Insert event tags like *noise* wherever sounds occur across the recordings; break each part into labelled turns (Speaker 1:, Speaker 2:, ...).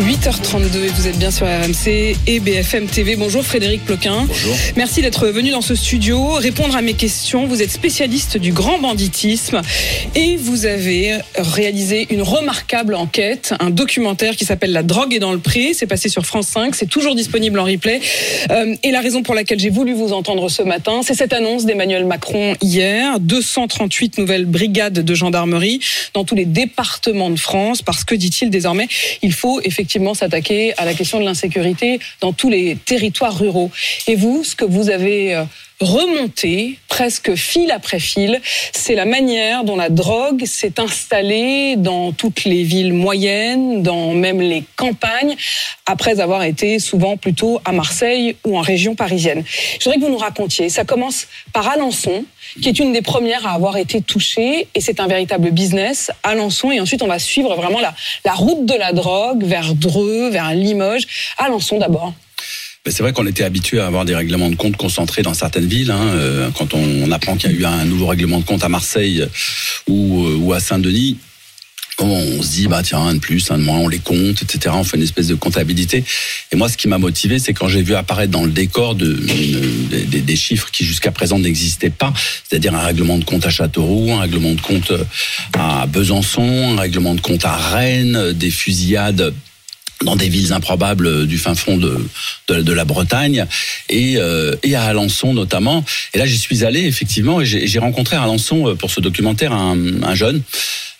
Speaker 1: 8h32 et vous êtes bien sur RMC et BFM TV. Bonjour Frédéric Ploquin.
Speaker 2: Bonjour.
Speaker 1: Merci d'être venu dans ce studio, répondre à mes questions. Vous êtes spécialiste du grand banditisme et vous avez réalisé une remarquable enquête, un documentaire qui s'appelle La drogue est dans le pré. C'est passé sur France 5, c'est toujours disponible en replay. Euh, et la raison pour laquelle j'ai voulu vous entendre ce matin, c'est cette annonce d'Emmanuel Macron hier. 238 nouvelles brigades de gendarmerie dans tous les départements de France parce que, dit-il désormais, il faut effectivement s'attaquer à la question de l'insécurité dans tous les territoires ruraux. Et vous, ce que vous avez euh, remonté, presque fil après fil, c'est la manière dont la drogue s'est installée dans toutes les villes moyennes, dans même les campagnes, après avoir été souvent plutôt à Marseille ou en région parisienne. Je voudrais que vous nous racontiez. Ça commence par Alençon, qui est une des premières à avoir été touchée, et c'est un véritable business, Alençon, et ensuite on va suivre vraiment la, la route de la drogue vers Dreux, vers Limoges. Alençon d'abord.
Speaker 3: Ben, c'est vrai qu'on était habitué à avoir des règlements de compte concentrés dans certaines villes. Hein. Euh, Quand on, apprend qu'il y a eu un nouveau règlement de compte à Marseille ou, euh, ou à Saint-Denis, on se dit bah tiens un de plus, un de moins, on les compte, etc. On fait une espèce de comptabilité. Et moi, ce qui m'a motivé, c'est quand j'ai vu apparaître dans le décor de, de- des, des chiffres qui jusqu'à présent n'existaient pas, c'est-à-dire un règlement de compte à Châteauroux, un règlement de compte à Besançon, un règlement de compte à Rennes, des fusillades dans des villes improbables du fin fond de, de, de la Bretagne et, euh, et à Alençon notamment. Et là, j'y suis allé effectivement et j'ai rencontré à Alençon euh, pour ce documentaire un, un jeune.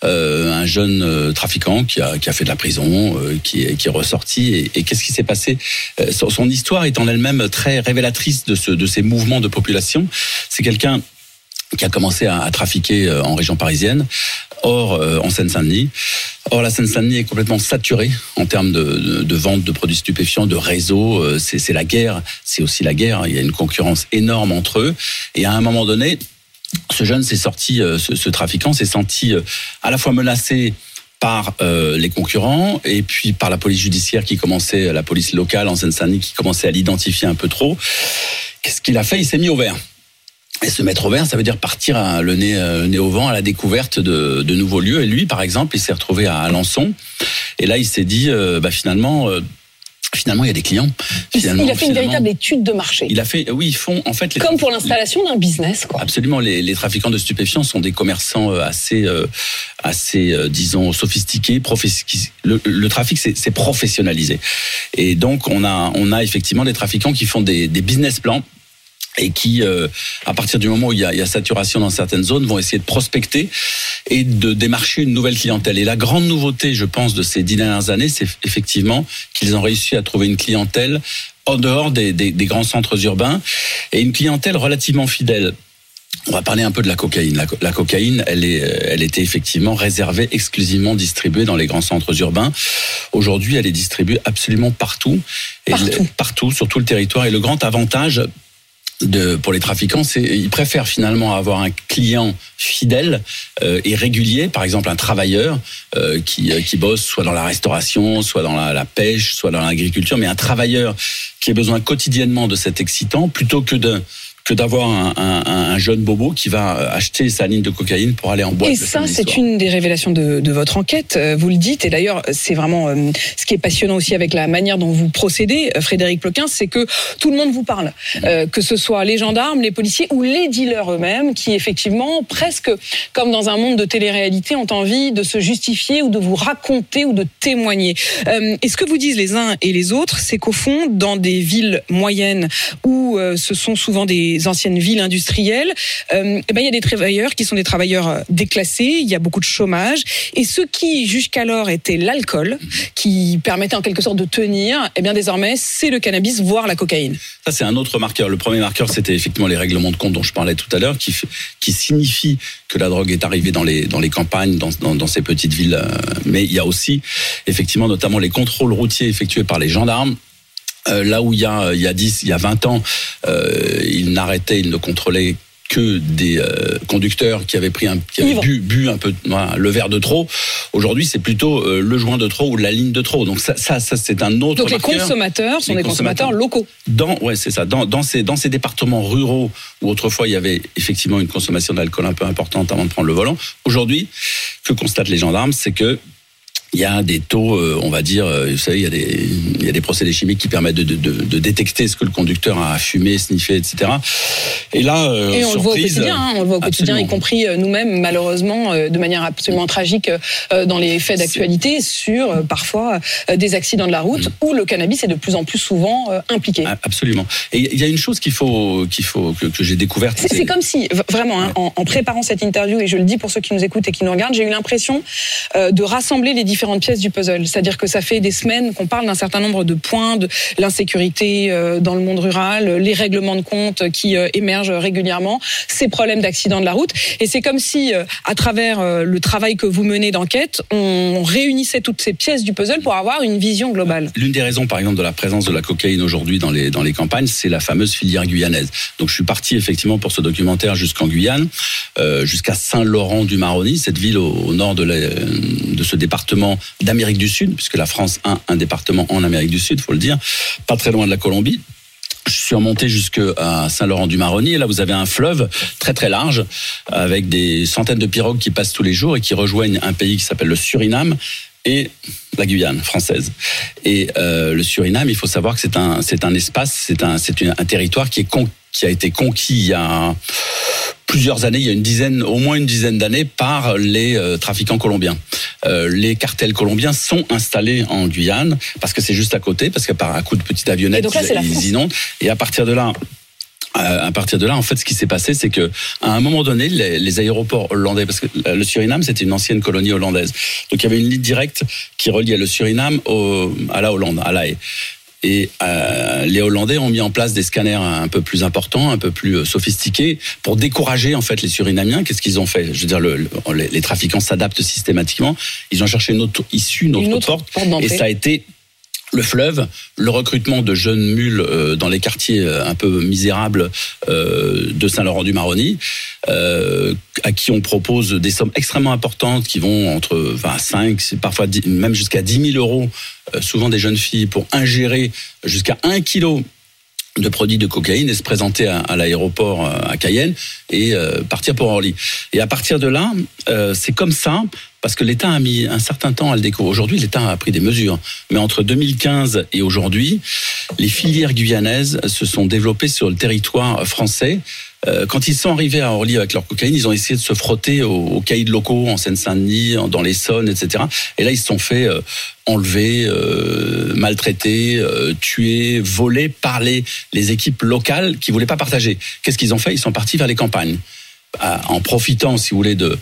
Speaker 3: euh, un jeune euh, trafiquant qui a, qui a fait de la prison, euh, qui, est, qui est ressorti. Et, et qu'est-ce qui s'est passé? Euh, son, son histoire est en elle-même très révélatrice de, ce, de ces mouvements de population. C'est quelqu'un qui a commencé à, à trafiquer euh, en région parisienne, or euh, en Seine-Saint-Denis. Or, la Seine-Saint-Denis est complètement saturée en termes de, de, de vente de produits stupéfiants, de réseaux. Euh, C'est la guerre, c'est aussi la guerre. Il y a une concurrence énorme entre eux. Et à un moment donné, ce jeune s'est sorti, euh, ce, ce trafiquant s'est senti euh, à la fois menacé par euh, les concurrents et puis par la police judiciaire qui commençait, la police locale en Seine-Saint-Denis qui commençait à l'identifier un peu trop. Qu'est-ce qu'il a fait? Il s'est mis au vert. Et se mettre au vert, ça veut dire partir à- le, nez, euh, le nez au vent à la découverte de, de nouveaux lieux. Et lui, par exemple, il s'est retrouvé à Alençon. Et là, il s'est dit, euh, bah, finalement, euh, finalement, il y a des clients.
Speaker 1: Il,
Speaker 3: Finalement,
Speaker 1: il a fait une véritable étude de marché.
Speaker 3: Il a fait, oui, ils font en fait les
Speaker 1: Comme pour l'installation d'un business, quoi.
Speaker 3: Absolument, les, les trafiquants de stupéfiants sont des commerçants euh, assez, euh, assez, euh, disons, sophistiqués. professe- qui- Le, le trafic, c'est c'est professionnalisé, et donc on a, on a effectivement des trafiquants qui font des, des business plans et qui, euh, à partir du moment où il y, a, il y a saturation dans certaines zones, vont essayer de prospecter et de démarcher une nouvelle clientèle. Et la grande nouveauté, je pense, de ces dix dernières années, c'est effectivement qu'ils ont réussi à trouver une clientèle en dehors des, des- des grands centres urbains et une clientèle relativement fidèle. On va parler un peu de la cocaïne. La, co- la cocaïne, elle, est, euh, elle était effectivement réservée, exclusivement distribuée dans les grands centres urbains. Aujourd'hui, elle est distribuée absolument partout. Et
Speaker 1: Partout.
Speaker 3: partout, sur tout le territoire. Et le grand avantage de, pour les trafiquants, c'est ils préfèrent finalement avoir un client fidèle euh, et régulier, par exemple un travailleur euh, qui, euh, qui bosse soit dans la restauration, soit dans la, la pêche, soit dans l'agriculture, mais un travailleur qui a besoin quotidiennement de cet excitant, plutôt que de que d'avoir un, un- un jeune bobo qui va acheter sa ligne de cocaïne pour aller en boîte.
Speaker 1: Et ça, c'est une des révélations de, de votre enquête. euh, Vous le dites, et d'ailleurs, c'est vraiment euh, ce qui est passionnant aussi avec la manière dont vous procédez, euh, Frédéric Ploquin, c'est que tout le monde vous parle, Euh, que ce soit les gendarmes, les policiers ou les dealers eux-mêmes, qui effectivement, presque comme dans un monde de télé-réalité, ont envie de se justifier ou de vous raconter ou de témoigner. Euh, et ce que vous disent les uns et les autres, c'est qu'au fond, dans des villes moyennes où euh, ce sont souvent des anciennes villes industrielles, euh, eh ben, il y a des travailleurs qui sont des travailleurs euh, déclassés, il y a beaucoup de chômage, et ce qui jusqu'alors était l'alcool, qui permettait en quelque sorte de tenir, eh bien désormais c'est le cannabis, voire la cocaïne.
Speaker 3: Ça, c'est un autre marqueur. Le premier marqueur, c'était effectivement les règlements de compte dont je parlais tout à l'heure, qui, qui signifie que la drogue est arrivée dans les, campagnes, dans ces petites villes. euh, Mais il y a aussi, effectivement, notamment les contrôles routiers effectués par les gendarmes. Euh, là où il y a, il y a 10, il y a 20 ans, euh, ils n'arrêtaient, ils ne contrôlaient que des euh, conducteurs qui avaient pris un, qui avaient
Speaker 1: Ivres.
Speaker 3: bu, bu un peu voilà, le verre de trop. Aujourd'hui, c'est plutôt euh, le joint de trop ou la ligne de trop. Donc ça, ça, ça c'est un autre.
Speaker 1: Donc les consommateurs sont
Speaker 3: Les
Speaker 1: des consommateurs
Speaker 3: consommateurs.
Speaker 1: locaux.
Speaker 3: Dans, ouais, c'est ça. Dans, dans, ces, dans ces départements ruraux où autrefois il y avait effectivement une consommation d'alcool un peu importante avant de prendre le volant, aujourd'hui, que constatent les gendarmes, c'est que il y a des taux, euh, on va dire, euh, vous savez, il y a des, il y a des procédés chimiques qui permettent de, de, de, de détecter ce que le conducteur a fumé, sniffé, etc. Et là, euh,
Speaker 1: Et on le voit au
Speaker 3: surprise,
Speaker 1: quotidien, hein, on le voit au quotidien, y compris nous-mêmes, malheureusement, de manière absolument tragique, dans les faits d'actualité, sur parfois des accidents de la route où le cannabis est de plus en plus souvent impliqué.
Speaker 3: Ah, Absolument. Et il y a une chose qu'il faut, qu'il faut que, que j'ai découverte.
Speaker 1: C'est comme si, vraiment, hein,
Speaker 3: Ouais.
Speaker 1: en, en préparant cette interview, et je le dis pour ceux qui nous écoutent et qui nous regardent, j'ai eu l'impression de rassembler les différentes pièces du puzzle. C'est-à-dire que ça fait des semaines qu'on parle d'un certain nombre de points, de l'insécurité euh, dans le monde rural, les règlements de compte qui euh, émergent régulièrement, ces problèmes d'accidents de la route. Et c'est comme si, euh, à travers euh, le travail que vous menez d'enquête, on réunissait toutes ces pièces du puzzle pour avoir une vision globale.
Speaker 3: L'une des raisons, par exemple, de la présence de la cocaïne aujourd'hui dans les, dans les campagnes, c'est la fameuse filière guyanaise. Donc, je suis parti effectivement pour ce documentaire jusqu'en Guyane, euh, jusqu'à Saint-Laurent-du-Maroni, cette ville au, au nord de, la- de ce département d'Amérique du Sud, puisque la France a un département en Amérique du Sud, faut le dire, pas très loin de la Colombie. Je suis remonté jusqu'à Saint-Laurent-du-Maroni et là vous avez un fleuve très très large avec des centaines de pirogues qui passent tous les jours et qui rejoignent un pays qui s'appelle le Suriname et la Guyane française. Et euh, le Suriname, il faut savoir que c'est un c'est un espace, c'est un c'est un territoire qui est con- qui a été conquis il y a plusieurs années, il y a une dizaine, au moins une dizaine d'années, par les euh, trafiquants colombiens. Euh, les cartels colombiens sont installés en Guyane parce que c'est juste à côté, parce que par un coup de petite
Speaker 1: Et
Speaker 3: avionnette,
Speaker 1: là,
Speaker 3: ils, inondent. Et à partir de là, euh, à partir de là, en fait, ce qui s'est passé, c'est que à un moment donné, les, les aéroports hollandais, parce que le Suriname, c'était une ancienne colonie hollandaise, donc il y avait une ligne directe qui reliait le Suriname au, à la Hollande, à La Haye. Et euh, les Hollandais ont mis en place des scanners un peu plus importants, un peu plus euh, sophistiqués, pour décourager en fait les Surinamiens. Qu'est-ce qu'ils ont fait? Je veux dire, le, le- les, trafiquants s'adaptent systématiquement. Ils ont cherché une autre issue, une autre,
Speaker 1: Une autre
Speaker 3: porte,
Speaker 1: porte
Speaker 3: et ça a été le fleuve, le recrutement de jeunes mules euh, dans les quartiers euh, un peu misérables euh, de Saint-Laurent-du-Maroni, à qui on propose des sommes extrêmement importantes qui vont entre 25, c'est parfois 10 même jusqu'à 10 000 euros, souvent des jeunes filles, pour ingérer jusqu'à 1 kilo de produits de cocaïne et se présenter à, l'aéroport euh, à Cayenne et euh, partir pour Orly. Et à partir de là, euh, c'est comme ça, parce que l'État a mis un certain temps à le découvrir. Aujourd'hui, l'État a pris des mesures. Mais entre 2015 et aujourd'hui, les filières guyanaises se sont développées sur le territoire français. Euh, Quand ils sont arrivés à Orly avec leur cocaïne, ils ont essayé de se frotter aux, aux caïds locaux en Seine-Saint-Denis, en- dans l'Essonne, etc. Et là, ils se sont fait euh, enlever, euh, maltraiter, euh, tuer, voler par les, les équipes locales qui voulaient pas partager. Qu'est-ce qu'ils ont fait? Ils sont partis vers les campagnes, à- en profitant, si vous voulez, de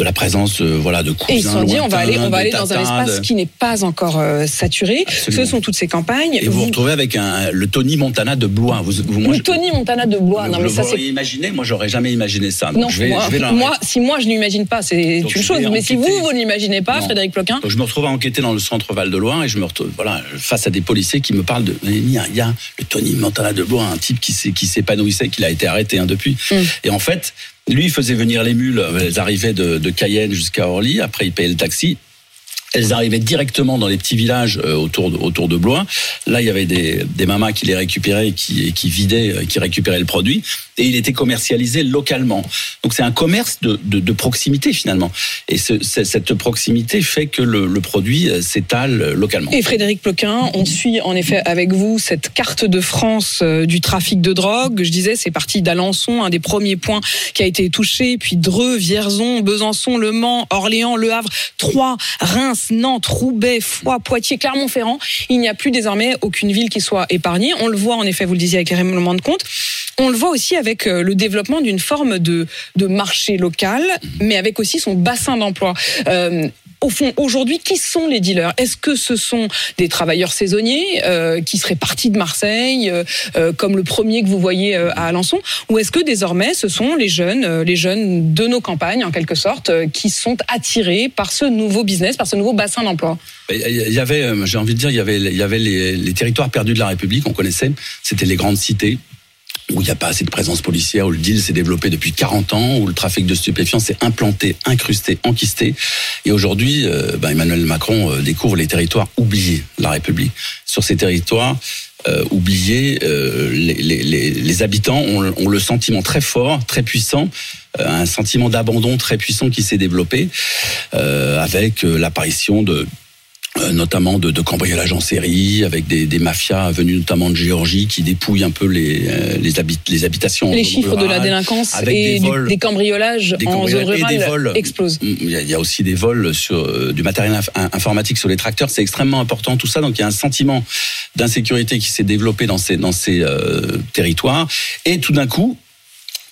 Speaker 3: de la présence, euh, voilà, de cousins
Speaker 1: Et ils se sont dit, on va aller, on va aller dans un espace qui n'est pas encore euh, saturé. Ce sont toutes ces campagnes.
Speaker 3: Et vous vous retrouvez avec un, le Tony Montana de Blois. Vous, vous, moi,
Speaker 1: Le Tony Montana de Blois. non, mais ça, c'est
Speaker 3: imaginé Moi, j'aurais jamais imaginé ça.
Speaker 1: Non, moi, si moi je l'imagine pas, c'est une chose. Mais si vous, vous ne l'imaginez pas. Frédéric Ploquin,
Speaker 3: je me retrouve à enquêter dans le centre Val de Loire et je me retrouve voilà, face à des policiers qui me parlent de. Il y a, le Tony Montana de Blois, un type qui s'épanouissait, qui a été arrêté hein, depuis.
Speaker 1: Mm.
Speaker 3: Et en fait, lui, faisait venir les mules. Elles arrivaient de, de Cayenne jusqu'à Orly. Après, il payait le taxi. Elles arrivaient directement dans les petits villages euh, autour, de, autour de Blois. Là, il y avait des, des mamas qui les récupéraient, qui, vidaient, euh, qui récupéraient le produit. Et il était commercialisé localement. Donc c'est un commerce de, de, proximité finalement. Et ce- ce- cette proximité fait que le, le produit euh, s'étale localement.
Speaker 1: Et Frédéric Ploquin, on suit en effet avec vous cette carte de France du trafic de drogue. Je disais, c'est parti d'Alençon, un des premiers points qui a été touché, puis Dreux, Vierzon, Besançon, Le Mans, Orléans, Le Havre, Troyes, Reims, Nantes, Roubaix, Foix, Poitiers, Clermont-Ferrand. Il n'y a plus désormais aucune ville qui soit épargnée. On le voit en effet, vous le disiez avec les règlements de compte. On le voit aussi avec euh, le développement d'une forme de, de marché local, mais avec aussi son bassin d'emploi. Euh, au fond, aujourd'hui, qui sont les dealers? Est-ce que ce sont des travailleurs saisonniers euh, qui seraient partis de Marseille, euh, euh, comme le premier que vous voyez à Alençon, ou est-ce que désormais ce sont les jeunes, les jeunes de nos campagnes en quelque sorte, qui sont attirés par ce nouveau business, par ce nouveau bassin d'emploi?
Speaker 3: Il y avait, j'ai envie de dire, il y avait, il y avait les, les territoires perdus de la République, on connaissait. C'était les grandes cités. Où il n'y a pas assez de présence policière, où le deal s'est développé depuis 40 ans, où le trafic de stupéfiants s'est implanté, incrusté, enquisté. Et aujourd'hui, euh, ben, Emmanuel Macron euh, découvre les territoires oubliés de la République. Sur ces territoires, euh, oubliés, les, habitants ont, le sentiment très fort, très puissant, un sentiment d'abandon très puissant qui s'est développé avec l'apparition de notamment de, de cambriolage en série, avec des, des, mafias venues notamment de Géorgie qui dépouillent un peu les, euh, les, habit les habitations.
Speaker 1: Les chiffres rurales, de la délinquance et des, vols, des, cambriolages des en zone rurale des vols, explosent.
Speaker 3: Il y, a, il y, a, aussi des vols sur euh, du matériel inf informatique sur les tracteurs. C'est extrêmement important tout ça. Donc il y a un sentiment d'insécurité qui s'est développé dans ces, dans ces euh, territoires. Et tout d'un coup,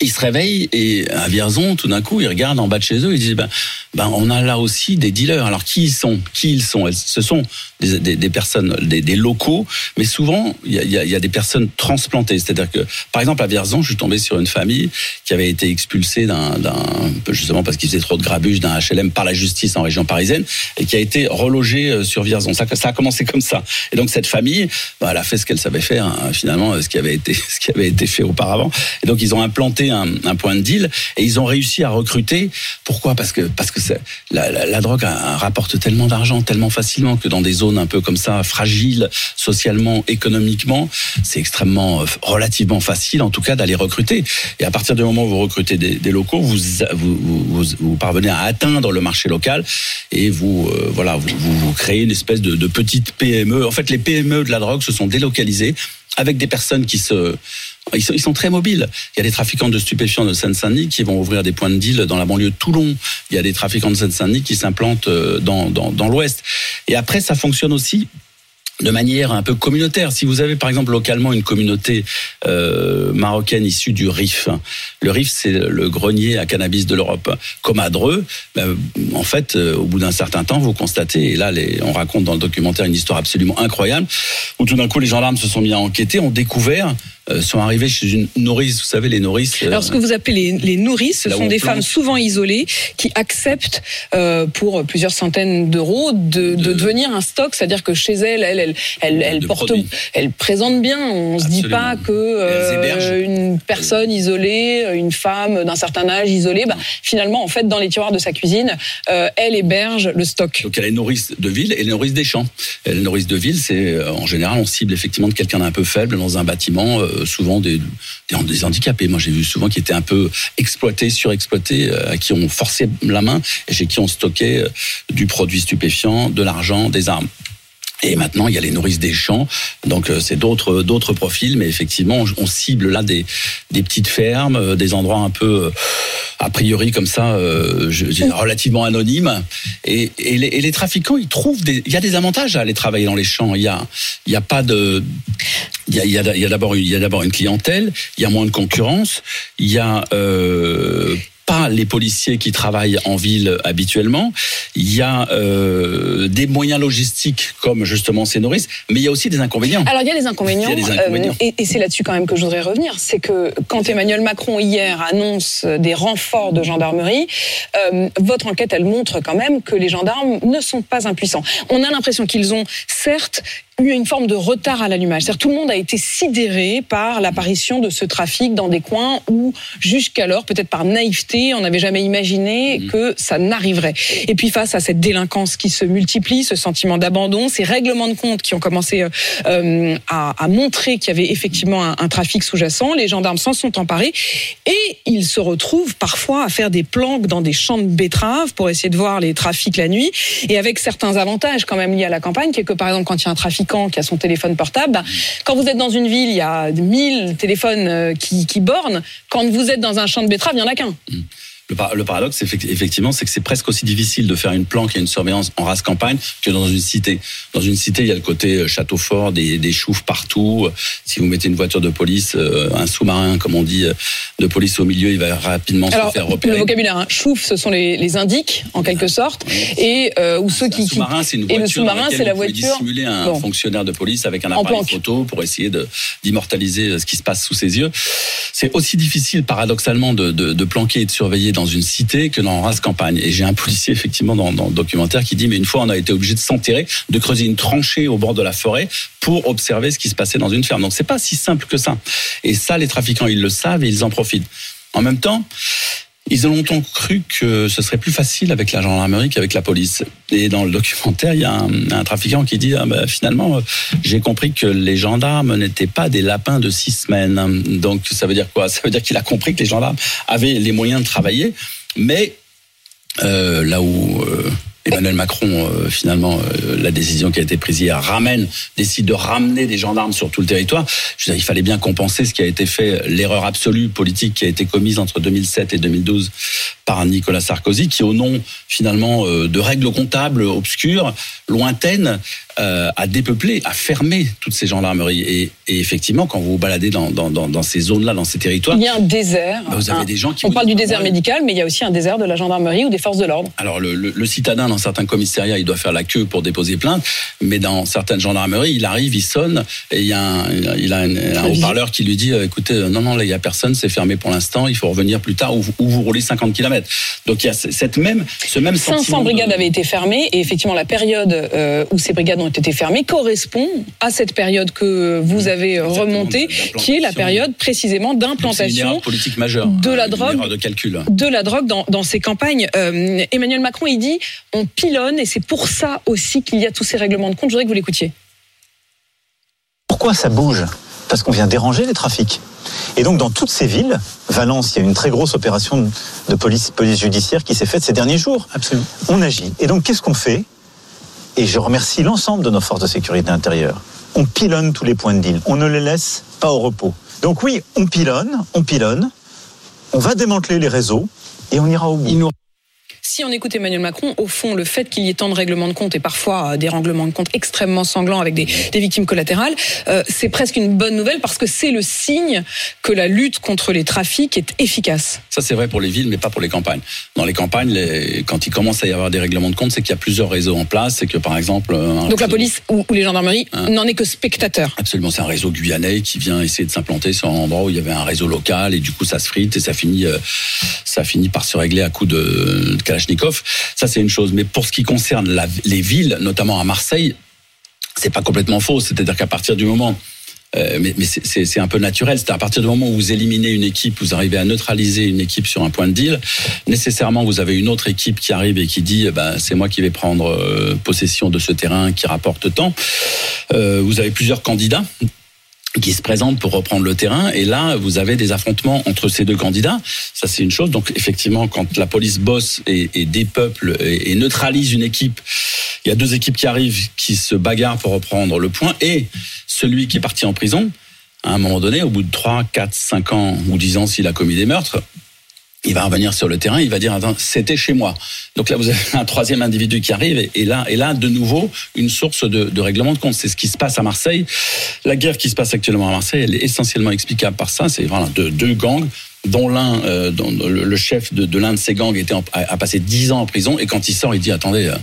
Speaker 3: ils se réveillent et à Vierzon, tout d'un coup, ils regardent en bas de chez eux, ils disent ben, ben on a là aussi des dealers. Alors qui ils sont? Qui ils sont? Ce sont des, personnes, des, locaux, mais souvent il y a, des personnes transplantées. C'est-à-dire que, par exemple, à Vierzon, je suis tombé sur une famille qui avait été expulsée d'un, justement parce qu'ils faisaient trop de grabuge d'un HLM par la justice en région parisienne et qui a été relogée euh, sur Vierzon. Ça, ça a commencé comme ça. Et donc cette famille, ben, elle a fait ce qu'elle savait faire, hein, finalement, ce qui avait été *laughs* ce qui avait été fait auparavant. Et donc ils ont implanté un, point de deal et ils ont réussi à recruter. Pourquoi? Parce que parce que la, drogue rapporte tellement d'argent tellement facilement que dans des zones un peu comme ça fragiles socialement, économiquement, c'est extrêmement relativement facile en tout cas d'aller recruter. Et à partir du moment où vous recrutez des, locaux, vous vous, parvenez à atteindre le marché local et vous euh, voilà vous, créez une espèce de petite PME. En fait, les PME de la drogue se sont délocalisées avec des personnes qui se ils sont, très mobiles. Il y a des trafiquants de stupéfiants de Seine-Saint-Denis qui vont ouvrir des points de deal dans la banlieue de Toulon. Il y a des trafiquants de Seine-Saint-Denis qui s'implantent dans, dans, l'Ouest. Et après, ça fonctionne aussi de manière un peu communautaire. Si vous avez par exemple localement une communauté euh, marocaine issue du RIF, le RIF c'est le grenier à cannabis de l'Europe, comme à Dreux, ben, en fait euh, au bout d'un certain temps vous constatez, et là on raconte dans le documentaire une histoire absolument incroyable, où tout d'un coup les gendarmes se sont mis à enquêter, ont découvert euh, sont arrivés chez une nourrice. Vous savez, les nourrices.
Speaker 1: Alors, ce que vous appelez les, les nourrices, ce sont des femmes souvent isolées qui acceptent euh, pour plusieurs centaines d'euros de, de, de, devenir un stock, c'est-à-dire que chez elles, elles, elles, elles, elles portent, elles présentent bien. On ne se dit pas que euh, une personne isolée, une femme d'un certain âge isolée, bah, finalement, en fait, dans les tiroirs de sa cuisine, euh, elle héberge le stock.
Speaker 3: Donc, elle est nourrice de ville et les nourrices des champs. Et les nourrices de ville, c'est euh, en général, on cible effectivement de quelqu'un d'un peu faible dans un bâtiment souvent des, des, handicapés. Moi, j'ai vu souvent qui étaient un peu exploités, surexploités, à qui on forçait la main et chez qui on stockait du produit stupéfiant, de l'argent, des armes. Et maintenant, il y a les nourrices des champs. Donc, c'est d'autres d'autres profils, mais effectivement, on, cible là des des petites fermes, des endroits un peu a priori comme ça, euh, relativement anonymes. Et, les, trafiquants, ils trouvent il y a des avantages à aller travailler dans les champs. Il y a il y a pas de il y a, il y a, il y a d'abord une clientèle, il y a moins de concurrence, il y a euh, pas les policiers qui travaillent en ville habituellement. Il y a euh, des moyens logistiques comme justement ces nourrices, mais il y a aussi des inconvénients.
Speaker 1: Alors il y a des inconvénients, il y a des inconvénients. Euh, et, et c'est là-dessus quand même que je voudrais revenir, c'est que quand Emmanuel Macron hier annonce des renforts de gendarmerie, euh, votre enquête elle montre quand même que les gendarmes ne sont pas impuissants. On a l'impression qu'ils ont certes eu une forme de retard à l'allumage. C'est-à-dire tout le monde a été sidéré par l'apparition de ce trafic dans des coins où jusqu'alors, peut-être par naïveté, on n'avait jamais imaginé mmh. que ça n'arriverait. Et puis face à cette délinquance qui se multiplie, ce sentiment d'abandon, ces règlements de compte qui ont commencé euh, à, à, montrer qu'il y avait effectivement un, un trafic sous-jacent, les gendarmes s'en sont emparés et ils se retrouvent parfois à faire des planques dans des champs de betteraves pour essayer de voir les trafics la nuit et avec certains avantages quand même liés à la campagne, qui est que par exemple quand il y a un trafic qui a son téléphone portable, quand vous êtes dans une ville, il y a 1000 téléphones qui, qui bornent. Quand vous êtes dans un champ de betterave, il n'y en a qu'un.
Speaker 3: Mmh. Le, paradoxe, effectivement, c'est que c'est presque aussi difficile de faire une planque et une surveillance en race campagne que dans une cité. Dans une cité, il y a le côté euh, château fort, des, des choufs partout. Si vous mettez une voiture de police, euh, un sous-marin, comme on dit, euh, de police au milieu, il va rapidement
Speaker 1: Alors,
Speaker 3: se faire repérer.
Speaker 1: Le vocabulaire, hein, chouf, ce sont les, les indiques, en quelque sorte, et euh, ou ceux qui.
Speaker 3: Le sous-marin, c'est une voiture.
Speaker 1: Et le sous-marin, c'est la voiture.
Speaker 3: dissimuler un bon. fonctionnaire de police avec un appareil photo pour essayer d'immortaliser ce qui se passe sous ses yeux. C'est aussi difficile, paradoxalement, de, de, de planquer et de surveiller dans une cité que dans race campagne. Et j'ai un policier effectivement dans, dans le documentaire qui dit mais une fois on a été obligé de s'enterrer, de creuser une tranchée au bord de la forêt pour observer ce qui se passait dans une ferme. Donc c'est pas si simple que ça. Et ça, les trafiquants ils le savent et ils en profitent. En même temps, ils ont longtemps cru que ce serait plus facile avec la gendarmerie qu'avec la police. Et dans le documentaire, il y a un, trafiquant qui dit ah ben, finalement, j'ai compris que les gendarmes n'étaient pas des lapins de six semaines. Donc ça veut dire quoi? Ça veut dire qu'il a compris que les gendarmes avaient les moyens de travailler, mais euh, là où euh, Emmanuel Macron, euh, finalement, euh, la décision qui a été prise hier ramène, décide de ramener des gendarmes sur tout le territoire. Je veux dire, il fallait bien compenser ce qui a été fait, l'erreur absolue politique qui a été commise entre 2007 et 2012 par Nicolas Sarkozy, qui au nom finalement euh, de règles comptables obscures, lointaines, euh, a dépeuplé, a fermé toutes ces gendarmeries. Et, et effectivement, quand vous vous baladez dans, dans, dans, ces zones-là, dans ces territoires,
Speaker 1: Il y a un désert.
Speaker 3: bah, vous avez
Speaker 1: hein.
Speaker 3: des gens qui...
Speaker 1: On parle du désert
Speaker 3: ouais,
Speaker 1: médical, mais il y a aussi un désert de la gendarmerie ou des forces de l'ordre.
Speaker 3: Alors le, le, le citadin dans certains commissariats, il doit faire la queue pour déposer plainte, mais dans certaines gendarmeries, il arrive, il sonne et il y a un, il a un, un haut-parleur qui lui dit euh, écoutez, euh, non non là il y a personne, c'est fermé pour l'instant, il faut revenir plus tard ou, vous- ou vous roulez 50 km. Donc il y a ce- cette même ce même
Speaker 1: 500
Speaker 3: sentiment de-
Speaker 1: brigades avaient été fermées et effectivement la période euh, où ces brigades ont été fermées correspond à cette période que vous avez remontée, qui est la période précisément d'implantation
Speaker 3: erreur politique majeure,
Speaker 1: de la
Speaker 3: une
Speaker 1: drogue.
Speaker 3: erreur de calcul.
Speaker 1: de la drogue dans, dans ces campagnes. Euh, Emmanuel Macron, il dit on pilonne et c'est pour ça aussi qu'il y a tous ces règlements de compte. Je voudrais que vous l'écoutiez.
Speaker 4: Pourquoi ça bouge? Parce qu'on vient déranger les trafics. Et donc dans toutes ces villes, Valence, il y a une très grosse opération de police, police judiciaire qui s'est faite ces derniers jours.
Speaker 5: Absolument.
Speaker 4: On agit. Et donc qu'est-ce qu'on fait? Et je remercie l'ensemble de nos forces de sécurité intérieure. On pilonne tous les points de deal. On ne les laisse pas au repos. Donc oui, on pilonne, on pilonne. On va démanteler les réseaux et on ira au bout.
Speaker 1: Si on écoute Emmanuel Macron, au fond, le fait qu'il y ait tant de règlements de compte et parfois euh, des règlements de compte extrêmement sanglants avec des, des victimes collatérales, euh, c'est presque une bonne nouvelle parce que c'est le signe que la lutte contre les trafics est efficace.
Speaker 3: Ça, c'est vrai pour les villes, mais pas pour les campagnes. Dans les campagnes, les- quand il commence à y avoir des règlements de compte, c'est qu'il y a plusieurs réseaux en place. C'est que, par exemple... un
Speaker 1: Donc la police ou, ou les gendarmeries
Speaker 3: Hein.
Speaker 1: n'en est que spectateur.
Speaker 3: Absolument, c'est un réseau guyanais qui vient essayer de s'implanter sur un endroit où il y avait un réseau local et du coup ça se frite et ça finit, euh, ça finit par se régler à coup de, de Kalachnikov. Ça c'est une chose, mais pour ce qui concerne les villes, notamment à Marseille, c'est pas complètement faux. C'est-à-dire qu'à partir du moment euh, mais c'est un peu naturel. C'est à partir du moment où vous éliminez une équipe, vous arrivez à neutraliser une équipe sur un point de deal, nécessairement vous avez une autre équipe qui arrive et qui dit eh ben, c'est moi qui vais prendre euh, possession de ce terrain qui rapporte tant. Euh, vous avez plusieurs candidats qui se présentent pour reprendre le terrain. Et là vous avez des affrontements entre ces deux candidats. Ça c'est une chose. Donc effectivement quand la police bosse et, et dépeuple et, et neutralise une équipe il y a deux équipes qui arrivent qui se bagarrent pour reprendre le point. Et celui qui est parti en prison à un moment donné au bout de 3, 4, 5 ans ou 10 ans s'il a commis des meurtres il va revenir sur le terrain, il va dire attends, c'était chez moi. Donc là vous avez un troisième individu qui arrive et, là et là de nouveau une source de, règlement de compte. C'est ce qui se passe à Marseille. La guerre qui se passe actuellement à Marseille, elle est essentiellement explicable par ça. C'est voilà deux gangs dont l'un, euh, dont le, chef de, de l'un de ces gangs était en- a, a passé 10 ans en prison et quand il sort, il dit attendez, euh,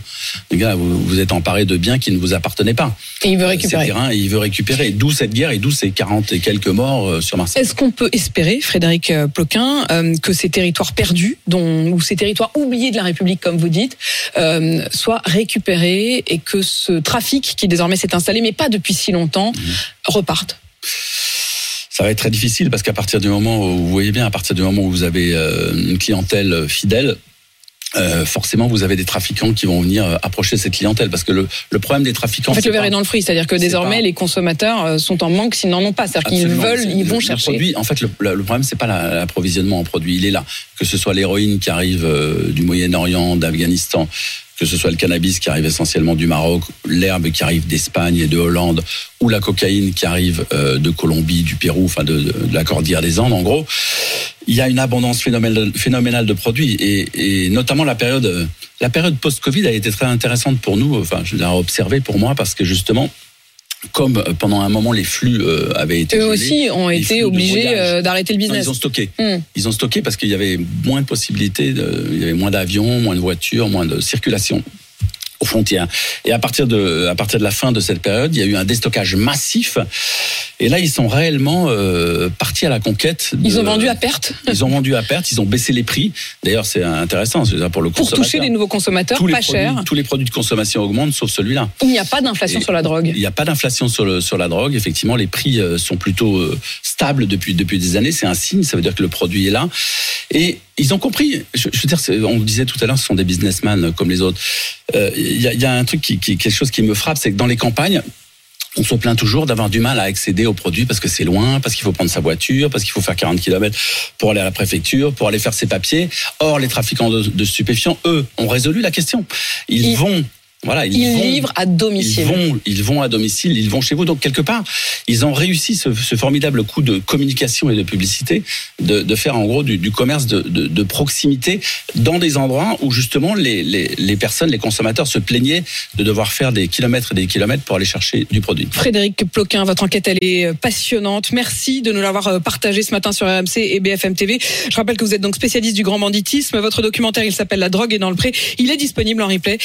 Speaker 3: les gars, vous, vous êtes emparés de biens qui ne vous appartenaient pas.
Speaker 1: Et il veut
Speaker 3: Ces
Speaker 1: récupérer.
Speaker 3: terrains, et il veut récupérer. D'où cette guerre et d'où ces 40 et quelques morts euh, sur Marseille.
Speaker 1: Est-ce qu'on peut espérer, Frédéric euh, Ploquin, euh, que ces territoires perdus, dont, ou ces territoires oubliés de la République, comme vous dites, euh, soient récupérés et que ce trafic qui désormais s'est installé, mais pas depuis si longtemps, reparte?
Speaker 3: Ça va être très difficile parce qu'à partir du moment où vous voyez bien, à partir du moment où vous avez euh, une clientèle fidèle, euh, forcément vous avez des trafiquants qui vont venir euh, approcher cette clientèle parce que le, le problème des trafiquants.
Speaker 1: En fait, le verre est dans le fruit, c'est-à-dire que désormais
Speaker 3: pas-
Speaker 1: les consommateurs euh, sont en manque s'ils n'en ont pas, c'est-à-dire qu'ils veulent, ils vont
Speaker 3: le-
Speaker 1: chercher.
Speaker 3: Produit, en fait, le, problème, c'est pas la- l'approvisionnement en produits, il est là. Que ce soit l'héroïne qui arrive euh, du Moyen-Orient, d'Afghanistan, que ce soit le cannabis qui arrive essentiellement du Maroc, l'herbe qui arrive d'Espagne et de Hollande, ou la cocaïne qui arrive euh, de Colombie, du Pérou, enfin de, la cordillère des Andes, en gros. Il y a une abondance phénoménale, de produits et, notamment la période, la période post-Covid a été très intéressante pour nous, enfin, je l'ai observé pour moi parce que justement, comme euh, pendant un moment les flux euh, avaient été
Speaker 1: Eux
Speaker 3: gelés,
Speaker 1: aussi ont été obligés euh, d'arrêter le
Speaker 3: non,
Speaker 1: business.
Speaker 3: ils ont stocké.
Speaker 1: Hmm.
Speaker 3: Ils ont stocké parce qu'il y avait moins de possibilités, de- il y avait moins d'avions, moins de voitures, moins de circulation. Aux frontières. Et à partir de à partir de la fin de cette période, il y a eu un déstockage massif. Et là, ils sont réellement euh, partis à la conquête. de-
Speaker 1: Ils ont vendu à perte
Speaker 3: Ils ont vendu à perte. Ils ont baissé les prix. D'ailleurs, c'est intéressant pour le
Speaker 1: pour
Speaker 3: consommateur.
Speaker 1: toucher les nouveaux consommateurs
Speaker 3: tous
Speaker 1: pas
Speaker 3: produits,
Speaker 1: cher.
Speaker 3: tous les produits de consommation augmentent, sauf celui-là.
Speaker 1: Il n'y a pas d'inflation sur la drogue.
Speaker 3: Il n'y a pas d'inflation sur, le- sur la drogue. Effectivement, les prix euh, sont plutôt euh, stables depuis, depuis des années. C'est un signe. Ça veut dire que le produit est là. Et ils ont compris. Je, je veux dire, on le disait tout à l'heure, ce sont des businessmen euh, comme les autres. Euh, Il y, a, y a un truc qui, qui, quelque chose qui me frappe, c'est que dans les campagnes, on se plaint toujours d'avoir du mal à accéder aux produits parce que c'est loin, parce qu'il faut prendre sa voiture, parce qu'il faut faire 40 km pour aller à la préfecture, pour aller faire ses papiers. Or, les trafiquants de, de stupéfiants, eux, ont résolu la question. Ils,
Speaker 1: Ils-
Speaker 3: vont, voilà, ils,
Speaker 1: Ils
Speaker 3: vont,
Speaker 1: livrent à
Speaker 3: ils
Speaker 1: domicile.
Speaker 3: vont, ils vont à domicile, ils vont chez vous. Donc quelque part, ils ont réussi ce, ce formidable coup de communication et de publicité de, de faire en gros du, du commerce de, de, de proximité dans des endroits où justement les, les, les personnes, les consommateurs se plaignaient de devoir faire des kilomètres et des kilomètres pour aller chercher du produit.
Speaker 1: Frédéric Ploquin, votre enquête elle est passionnante. Merci de nous l'avoir euh, partagé ce matin sur RMC et BFM TV. Je rappelle que vous êtes donc spécialiste du grand banditisme. Votre documentaire, il s'appelle La drogue est dans le pré. Il est disponible en replay